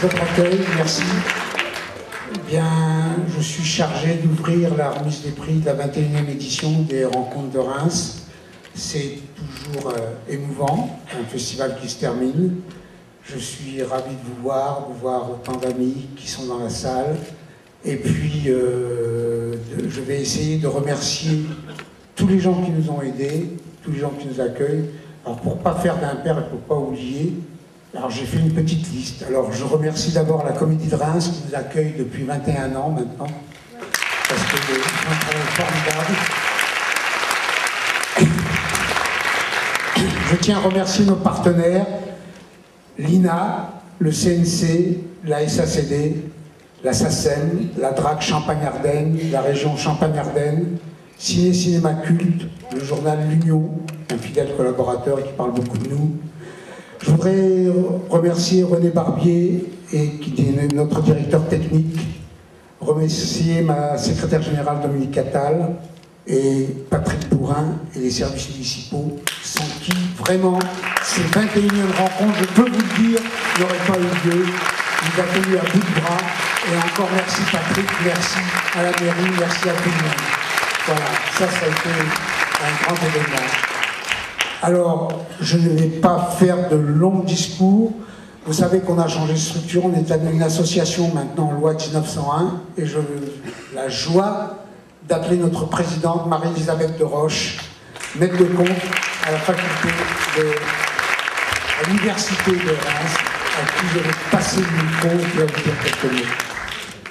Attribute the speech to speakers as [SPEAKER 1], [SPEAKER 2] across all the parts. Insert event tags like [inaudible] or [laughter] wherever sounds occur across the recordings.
[SPEAKER 1] votre accueil, merci. Eh bien, je suis chargé d'ouvrir la remise des prix de la 21e édition des Rencontres de Reims. C'est toujours euh, émouvant, un festival qui se termine. Je suis ravi de vous voir, de voir autant d'amis qui sont dans la salle. Et puis, euh, je vais essayer de remercier tous les gens qui nous ont aidés, tous les gens qui nous accueillent. Alors, pour pas faire d'impair et pour pas oublier, alors j'ai fait une petite liste. Alors, je remercie d'abord la Comédie de Reims qui nous accueille depuis 21 ans maintenant, parce que c'est un formidable. Je tiens à remercier nos partenaires, l'INA, le CNC, la SACD, la SACEM, la DRAC Champagne-Ardenne, la région Champagne-Ardenne, Ciné Cinéma Culte, le journal L'Union, un fidèle collaborateur qui parle beaucoup de nous. Je voudrais remercier René Barbier, et, qui est notre directeur technique, remercier ma secrétaire générale Dominique Attal et Patrick Bourrin et les services municipaux, sans qui vraiment ces 21e rencontres, je peux vous le dire, n'auraient pas eu lieu. Nous a tenu à bout de bras. Et encore merci Patrick, merci à la mairie, merci à tout le monde. Voilà, ça, ça a été un grand événement. Alors, je ne vais pas faire de longs discours. Vous savez qu'on a changé de structure, on est une association maintenant en loi 1901, et je la joie d'appeler notre présidente Marie-Elisabeth de Roche, maître de compte à la faculté de l'université de Reims, à qui je vais passer le micro et vous dire quelques mots.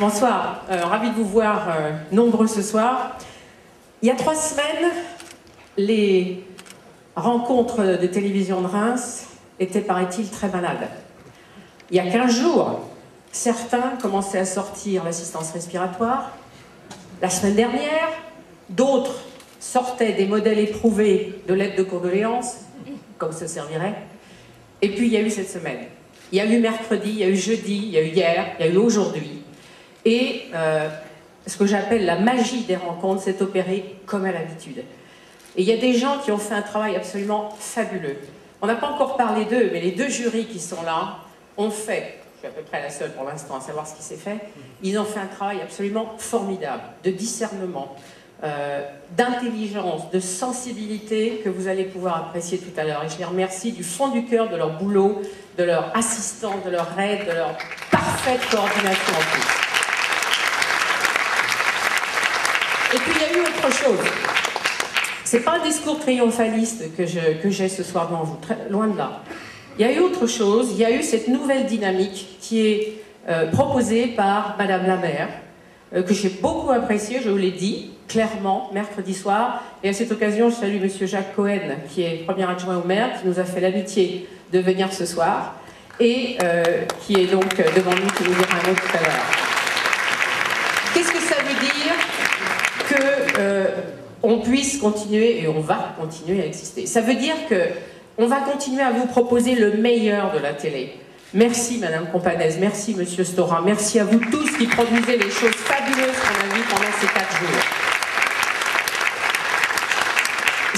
[SPEAKER 2] Bonsoir, Euh, ravi de vous voir euh, nombreux ce soir. Il y a trois semaines, les rencontres de télévision de Reims étaient, paraît-il, très malades. Il y a 15 jours, certains commençaient à sortir l'assistance respiratoire. La semaine dernière, d'autres sortaient des modèles éprouvés de l'aide de condoléances, comme ça servirait. Et puis il y a eu cette semaine. Il y a eu mercredi, il y a eu jeudi, il y a eu hier, il y a eu aujourd'hui. Et euh, ce que j'appelle la magie des rencontres s'est opérée comme à l'habitude. Et il y a des gens qui ont fait un travail absolument fabuleux. On n'a pas encore parlé d'eux, mais les deux jurys qui sont là ont fait, je suis à peu près la seule pour l'instant à savoir ce qui s'est fait, ils ont fait un travail absolument formidable de discernement, euh, d'intelligence, de sensibilité que vous allez pouvoir apprécier tout à l'heure. Et je les remercie du fond du cœur de leur boulot, de leur assistance, de leur aide, de leur parfaite coordination en plus. Et puis il y a eu autre chose. C'est pas un discours triomphaliste que j'ai ce soir devant vous, loin de là. Il y a eu autre chose, il y a eu cette nouvelle dynamique qui est euh, proposée par Madame la maire, euh, que j'ai beaucoup appréciée, je vous l'ai dit clairement mercredi soir. Et à cette occasion, je salue Monsieur Jacques Cohen, qui est premier adjoint au maire, qui nous a fait l'amitié de venir ce soir, et euh, qui est donc devant nous, qui nous dira un mot tout à l'heure. Qu'est-ce que ça veut dire que on puisse continuer et on va continuer à exister. Ça veut dire que on va continuer à vous proposer le meilleur de la télé. Merci Madame Companès, merci Monsieur Stora, merci à vous tous qui produisez les choses fabuleuses qu'on a vues pendant ces quatre jours.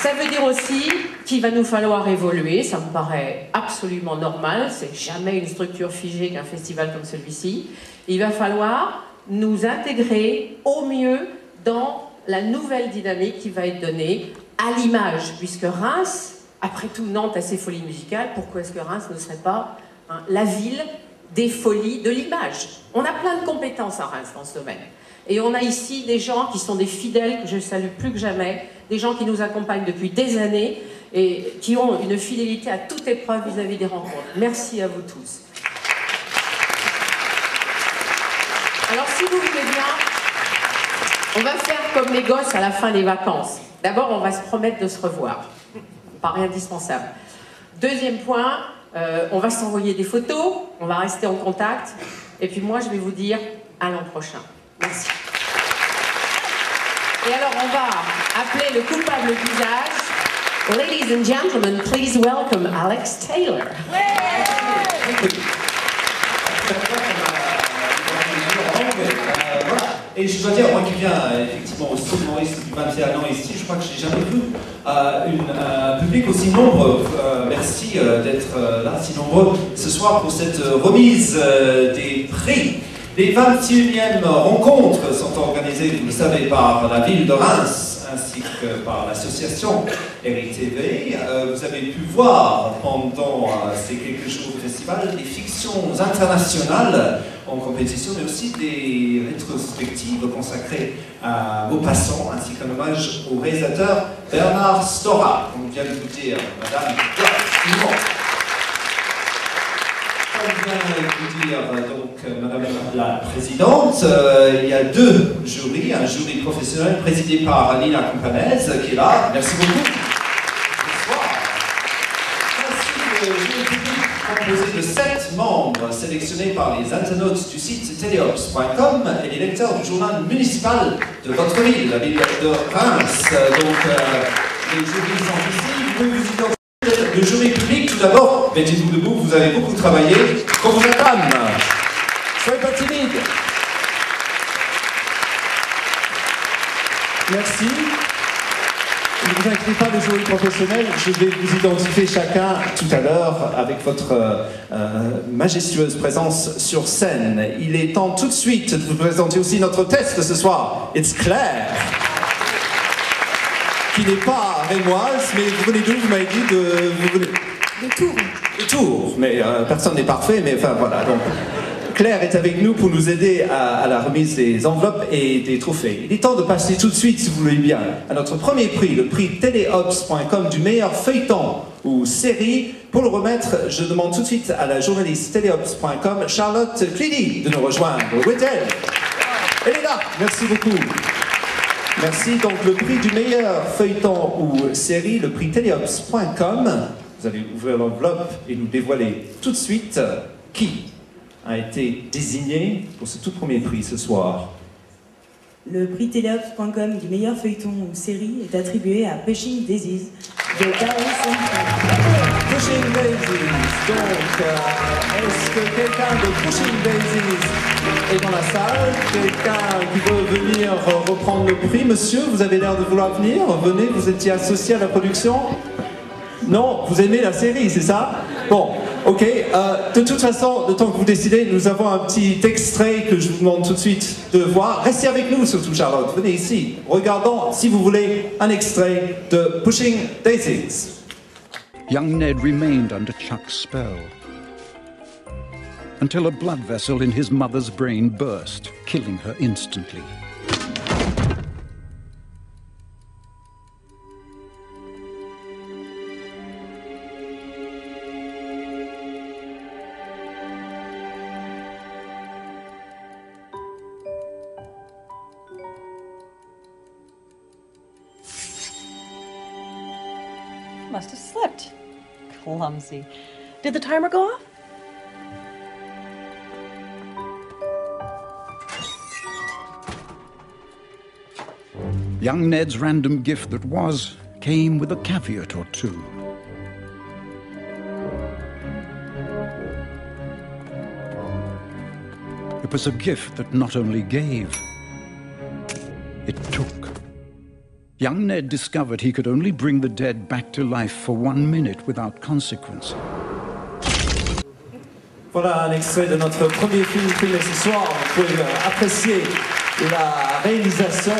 [SPEAKER 2] Ça veut dire aussi qu'il va nous falloir évoluer, ça me paraît absolument normal, c'est jamais une structure figée qu'un festival comme celui-ci. Il va falloir nous intégrer au mieux dans la nouvelle dynamique qui va être donnée à l'image, puisque Reims, après tout Nantes a ses folies musicales, pourquoi est-ce que Reims ne serait pas hein, la ville des folies de l'image? On a plein de compétences à Reims dans ce domaine. Et on a ici des gens qui sont des fidèles que je salue plus que jamais, des gens qui nous accompagnent depuis des années et qui ont une fidélité à toute épreuve vis-à-vis des rencontres. Merci à vous tous. Alors si vous on va faire comme les gosses à la fin des vacances. D'abord, on va se promettre de se revoir. Paraît indispensable. Deuxième point, euh, on va s'envoyer des photos, on va rester en contact. Et puis moi, je vais vous dire à l'an prochain. Merci. Et alors, on va appeler le coupable d'usage. Ladies and gentlemen, please welcome Alex Taylor.
[SPEAKER 3] Et je dois dire, moi qui viens euh, effectivement aussi humoriste depuis 21 ans ici, je crois que je n'ai jamais vu euh, un public aussi nombreux. Euh, merci d'être là, si nombreux ce soir pour cette remise des prix. Les 21e rencontres sont organisées, vous le savez, par la ville de Reims ainsi que par l'association RITV. Vous avez pu voir pendant ces quelques jours du festival des fictions internationales en compétition, mais aussi des rétrospectives consacrées à Maupassant, ainsi qu'un hommage au réalisateur Bernard Stora, comme vient vous dire Madame vous dire euh, donc euh, Madame la Présidente, euh, il y a deux jurys, un jury professionnel présidé par Nina Companese qui est là. Merci beaucoup. Bonsoir. Ainsi que le jury public composé de sept membres sélectionnés par les internautes du site teleops.com et les lecteurs du journal municipal de votre ville, la ville de Reims. Donc, euh, les jurys sont ici. Vous vous. Le jury public, tout d'abord, mettez-vous debout, vous avez beaucoup travaillé. Qu'on vous acclame. Soyez pas timide.
[SPEAKER 4] Merci. Ne vous inquiétez pas, les jury professionnels, je vais vous identifier chacun tout à l'heure avec votre euh, euh, majestueuse présence sur scène. Il est temps tout de suite de vous présenter aussi notre test ce soir. It's Claire, qui n'est pas rémoise, mais vous venez d'où Vous m'avez dit de... Vous venez...
[SPEAKER 5] De Tours.
[SPEAKER 4] de Tours, mais euh, personne n'est parfait, mais enfin voilà. Donc, Claire est avec nous pour nous aider à, la remise des enveloppes et des trophées. Il est temps de passer tout de suite, si vous voulez bien, à notre premier prix, le prix téléops.com du meilleur feuilleton ou série. Pour le remettre, je demande tout de suite à la journaliste téléops.com, Charlotte Clidy, de nous rejoindre. Où est-elle? Elle est là, merci beaucoup. Merci. Donc le prix du meilleur feuilleton ou série, le prix teleops.com. Vous allez ouvrir l'enveloppe et nous dévoiler tout de suite qui a été désigné pour ce tout premier prix ce soir.
[SPEAKER 5] Le prix teleops.com du meilleur feuilleton ou série est attribué à Pushing Daisies de Carol.
[SPEAKER 4] Pushing Daisies. Donc, euh, est-ce que quelqu'un de Pushing Daisies est dans la salle? Quelqu'un qui veut venir reprendre le prix? Monsieur, vous avez l'air de vouloir venir. Venez, vous étiez associé à la production Non, vous aimez la série, c'est ça? Bon, ok. euh, de toute façon, le temps que vous décidez, nous avons un petit extrait que je vous demande tout de suite de voir. Restez avec nous, surtout Charlotte. Venez ici. Regardons, si vous voulez, un extrait de Pushing Daisies.
[SPEAKER 6] Young Ned remained under Chuck's spell until a blood vessel in his mother's brain burst, killing her instantly.
[SPEAKER 7] Must have slipped. Clumsy. Did the timer go off?
[SPEAKER 6] Young Ned's random gift that was came with a caveat or two. It was a gift that not only gave, it took. Young Ned discovered he could only bring the dead back to life for one minute without consequence.
[SPEAKER 4] Voilà un extrait de notre premier film filmé ce soir. Vous pouvez apprécier la réalisation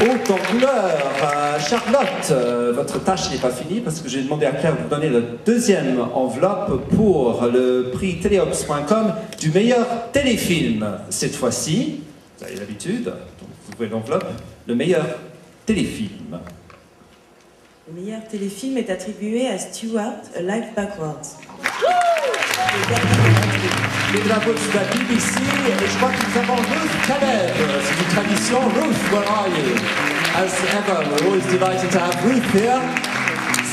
[SPEAKER 4] haute en couleur. Euh, Charlotte, euh, votre tâche n'est pas finie parce que j'ai demandé à Claire de vous donner la deuxième enveloppe pour le prix téléops.com du meilleur téléfilm. Cette fois-ci, vous avez l'habitude, vous ouvrez l'enveloppe, le meilleur téléfilm.
[SPEAKER 5] Le meilleur téléfilm est attribué à Stewart, A Life Backwards.
[SPEAKER 4] Les drapeaux de la BBC, et je crois que nous avons Ruth Caleb. C'est une tradition. Ruth, where are you? As ever, we're always delighted to have Ruth here.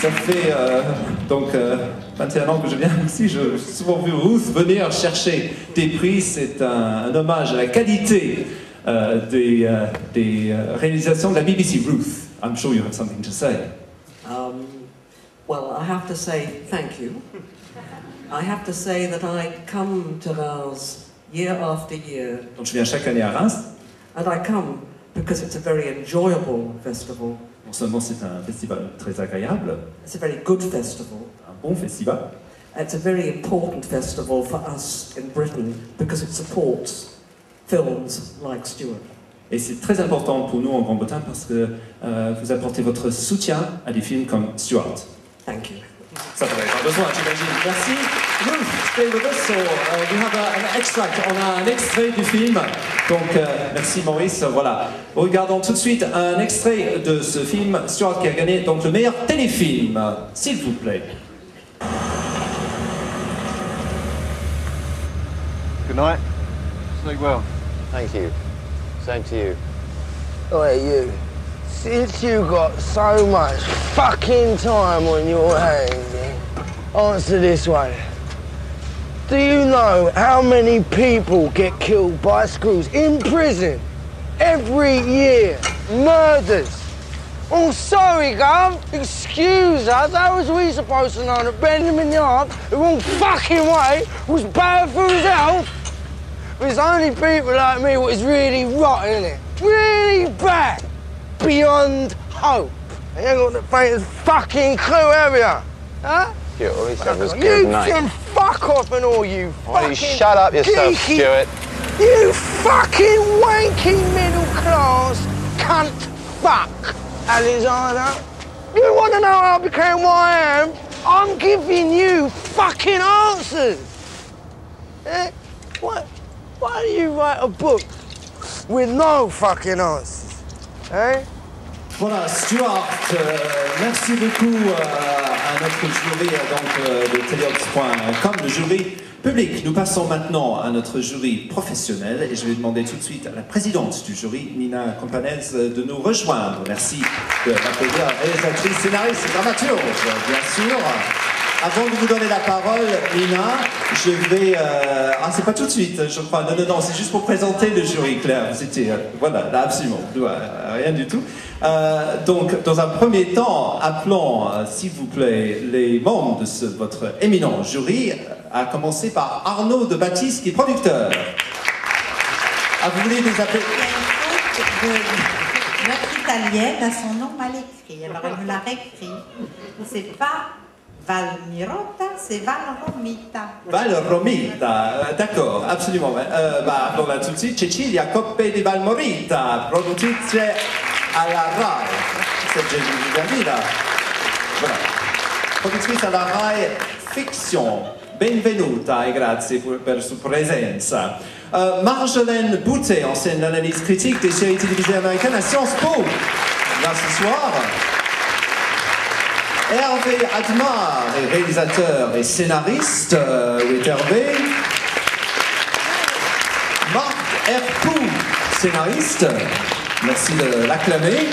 [SPEAKER 4] Ça fait euh, donc euh, 21 ans que je viens ici. Je- J'ai souvent vu Ruth venir chercher des prix. C'est un, un hommage à la qualité euh, des, euh, des euh, réalisations de la BBC. Ruth, I'm sure you have something to say.
[SPEAKER 8] Um, well, I have to say thank you. I have to say that I come to Vars year after year
[SPEAKER 4] Donc je viens chaque année à Reims
[SPEAKER 8] And I come because it's a very enjoyable festival.
[SPEAKER 4] Non seulement c'est un festival très agréable,
[SPEAKER 8] It's a very good festival.
[SPEAKER 4] un bon festival,
[SPEAKER 8] It's a very important festival for us in Britain because it supports films like Stuart.
[SPEAKER 4] et c'est très important pour nous en Grande-Bretagne parce que euh, vous apportez votre soutien à des films comme Stuart.
[SPEAKER 8] Thank you.
[SPEAKER 4] Ça t'avait pas besoin, j'imagine. Merci. Ruth, stay with us. So, uh, we have a- an extract. On a un extrait du film. Donc, euh, merci Maurice. Voilà. Regardons tout de suite un extrait de ce film, Stuart, qui a gagné donc le meilleur téléfilm. S'il vous plaît.
[SPEAKER 9] Good night. Sleep well.
[SPEAKER 10] Thank you. Same to you. Oh, Oi, you. Since you got so much fucking time on your hands, answer this one. Do you know how many people get killed by screws in prison every year? Murders. Oh, sorry, Gov. Excuse us. How was we supposed to know that Benjamin Yard, the wrong fucking way, was bad for his health? It's only people like me what is really rotten, it Really bad. Beyond hope. You ain't got the faintest fucking clue, have you? Huh?
[SPEAKER 9] Stuart, all he said was
[SPEAKER 10] you
[SPEAKER 9] good night.
[SPEAKER 10] can fuck off and all you
[SPEAKER 9] Why don't you
[SPEAKER 10] fucking
[SPEAKER 9] shut up yourself,
[SPEAKER 10] geeky-
[SPEAKER 9] Stuart?
[SPEAKER 10] You fucking wanky middle class cunt fuck, Alexander. You want to know how I became what I am? I'm giving you fucking answers. Eh? What? Why do you write a book with no fucking answers?
[SPEAKER 4] Voilà, Stuart, euh, merci beaucoup euh, à notre jury euh, donc, de teleops.com, le jury public. Nous passons maintenant à notre jury professionnel et je vais demander tout de suite à la présidente du jury, Nina Campanez, de nous rejoindre. Merci de m'applaudir, réalisatrice, scénariste, dramaturge, bien sûr. Avant de vous donner la parole, Nina, je vais... euh, Ah, c'est pas tout de suite, je crois. Non, non, non, c'est juste pour présenter le jury, Claire. Étiez... euh, Voilà, là, absolument. Euh, Rien du tout. Euh, donc, dans un premier temps, appelons, s'il vous plaît, les membres de votre éminent jury, à commencer par Arnaud de Baptiste, qui est producteur. Ah, vous voulez les appeler?
[SPEAKER 11] Notre italienne a son nom mal écrit, alors elle me l'a réécrit. C'est pas Valmirota, c'est Valromita.
[SPEAKER 4] Val Romita, euh, d'accord, absolument. Euh, bah, de suite, Cecilia Coppe di Valmorita, produttrice alla RAI. C'est Giuliana. Voilà. Produttrice alla RAI Fiction. Benvenuta e grazie per, per sua presenza. Euh, Marjolaine Boutet, ancienne analyse critique des séries télévisées américaines à Sciences Po. Là ce soir. Hervé Admar réalisateur et scénariste. Euh, où est Hervé Marc Herpou, scénariste. Merci de l'acclamer.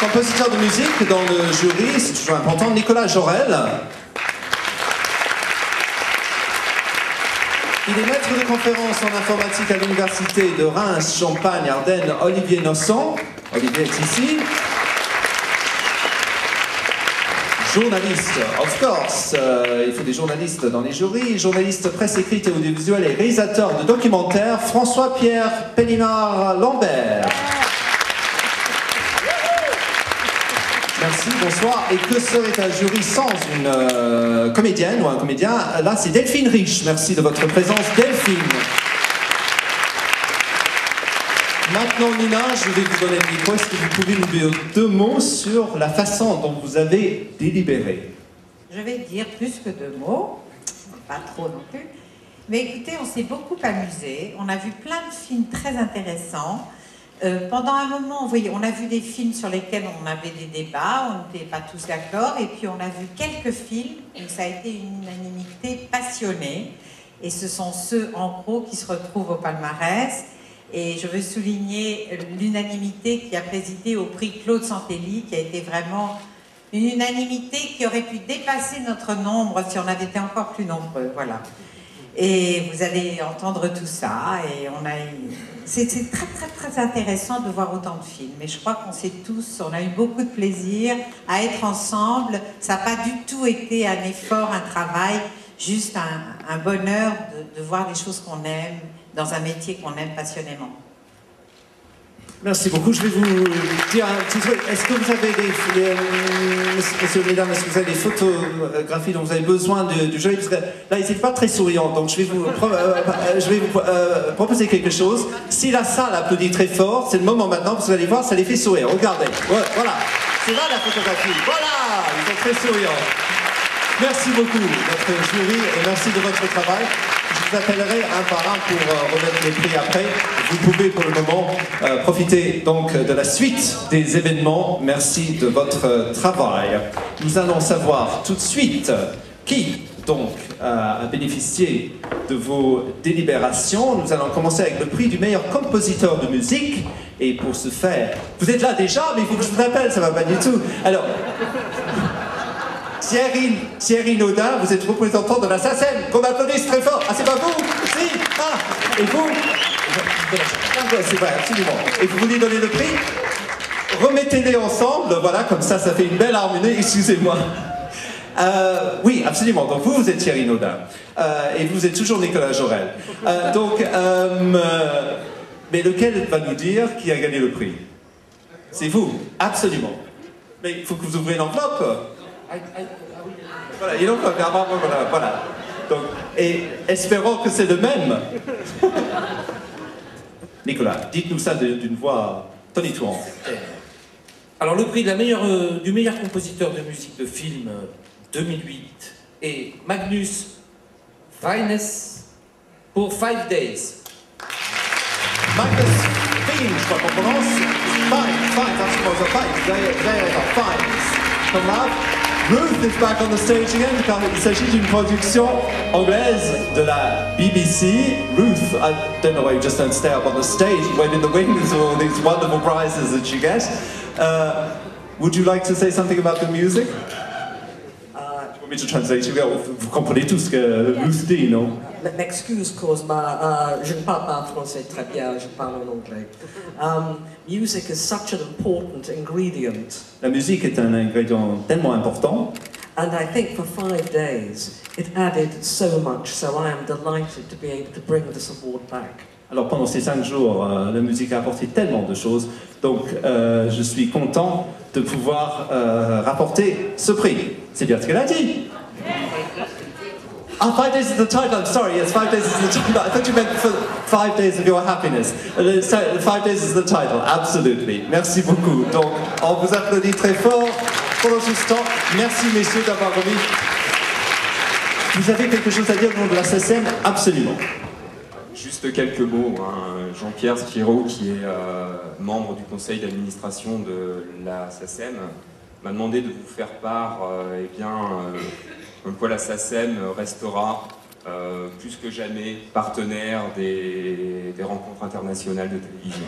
[SPEAKER 4] Compositeur de musique dans le jury, c'est toujours important, Nicolas Jorel. Il est maître de conférence en informatique à l'université de Reims, Champagne, Ardennes, Olivier Nosson. Olivier est ici. Journaliste, of course, euh, il faut des journalistes dans les jurys. Journaliste presse écrite et audiovisuelle et réalisateur de documentaires, François-Pierre Pellinard-Lambert. Merci, bonsoir. Et que serait un jury sans une euh, comédienne ou un comédien? Là, c'est Delphine Rich. Merci de votre présence, Delphine. Maintenant, Nina, je vais vous donner le micro. Est-ce que vous pouvez nous dire deux mots sur la façon dont vous avez délibéré?
[SPEAKER 11] Je vais dire plus que deux mots, pas trop non plus. Mais écoutez, on s'est beaucoup amusé. On a vu plein de films très intéressants. Euh, pendant un moment, vous voyez, on a vu des films sur lesquels on avait des débats, on n'était pas tous d'accord, et puis on a vu quelques films où ça a été une unanimité passionnée. Et ce sont ceux, en gros, qui se retrouvent au palmarès. Et je veux souligner l'unanimité qui a présidé au prix Claude Santelli, qui a été vraiment une unanimité qui aurait pu dépasser notre nombre si on avait été encore plus nombreux. Voilà. Et vous allez entendre tout ça. Et on a c'est très très très intéressant de voir autant de films. Et je crois qu'on s'est tous, on a eu beaucoup de plaisir à être ensemble. Ça n'a pas du tout été un effort, un travail, juste un, un bonheur de, de voir des choses qu'on aime dans un métier qu'on aime passionnément.
[SPEAKER 4] Merci beaucoup. Je vais vous dire un petit truc. Est-ce que vous avez des, des- euh, messieurs, mesdames, est-ce que vous avez des photographies dont vous avez besoin du jeu Parce que là, ils n'étaient pas très souriants, donc je vais vous, euh, euh, euh, proposer quelque chose. Si la salle applaudit très fort, c'est le moment maintenant, vous allez voir, ça les fait sourire. Regardez. Voilà. C'est là la photographie. Voilà. Ils sont très souriants. Merci beaucoup, notre jury, et merci de votre travail. Vous appellerai un par un pour euh, remettre les prix après. Vous pouvez pour le moment euh, profiter donc de la suite des événements. Merci de votre euh, travail. Nous allons savoir tout de suite qui donc euh, a bénéficié de vos délibérations. Nous allons commencer avec le prix du meilleur compositeur de musique. Et pour ce faire, vous êtes là déjà, mais il faut que je vous appelle, ça va pas du tout. Alors, Thierry, Thierry Naudin, vous êtes représentant de la SACEM, qu'on applaudisse très fort. Ah, c'est pas vous? Si Ah Et vous? C'est vrai, absolument. Et vous voulez donner le prix? Remettez-les ensemble, voilà, comme ça, ça fait une belle harmonie, excusez-moi. Euh, oui, absolument. Donc vous, vous êtes Thierry Naudin. Euh, et vous êtes toujours Nicolas Jorel. Euh, donc, mais lequel va nous dire qui a gagné le prix? C'est vous, absolument. Mais il faut que vous ouvriez l'enveloppe. Voilà, il bah, voilà, voilà. Donc, et espérons que c'est le même. [laughs] Nicolas, dites-nous ça de- d'une voix tonitruante.
[SPEAKER 12] Alors le prix de la meilleure, euh, du meilleur compositeur de musique de film euh, 2008 est Magnus Reines pour Five Days.
[SPEAKER 4] Magnus Fine, je crois qu'on prononce. Fine, fine, that's supposed to fine. There, there, fine. Comme là, Ruth is back on the stage again, car il s'agit d'une production anglaise de la BBC. Ruth, I don't know why you just don't stay up on the stage and in the wings for all these wonderful prizes that you get. Uh, would you like to say something about the music? Tu want me to translate? Vous, vous comprenez tout ce que Ruth dit, non?
[SPEAKER 8] M'excuse, Cosma, euh, je ne parle pas français très bien, je parle en anglais. Um, music is such an important ingredient,
[SPEAKER 4] La musique est un ingrédient tellement important.
[SPEAKER 8] and I think for five days it added so much, so I am delighted to be able to bring this award back.
[SPEAKER 4] Alors pendant ces cinq jours, euh, la musique a apporté tellement de choses, donc euh, je suis content de pouvoir euh, rapporter ce prix. C'est bien ce qu'elle a dit. Ah, five days is the title. I'm sorry. Yes, five days is the title. I thought you meant for five days of your happiness. Uh, Five days is the title. Absolutely. Merci beaucoup. Donc, on vous applaudit très fort pendant tout ce temps. Merci, messieurs, d'avoir remis. Vous avez quelque chose à dire au nom de la SSM Absolument.
[SPEAKER 13] Juste quelques mots. hein. Jean-Pierre Spiro, qui est euh, membre du conseil d'administration de la SACEM, m'a demandé de vous faire part, euh, eh bien, euh, comme quoi la SACEM restera euh, plus que jamais partenaire des, rencontres internationales de télévision.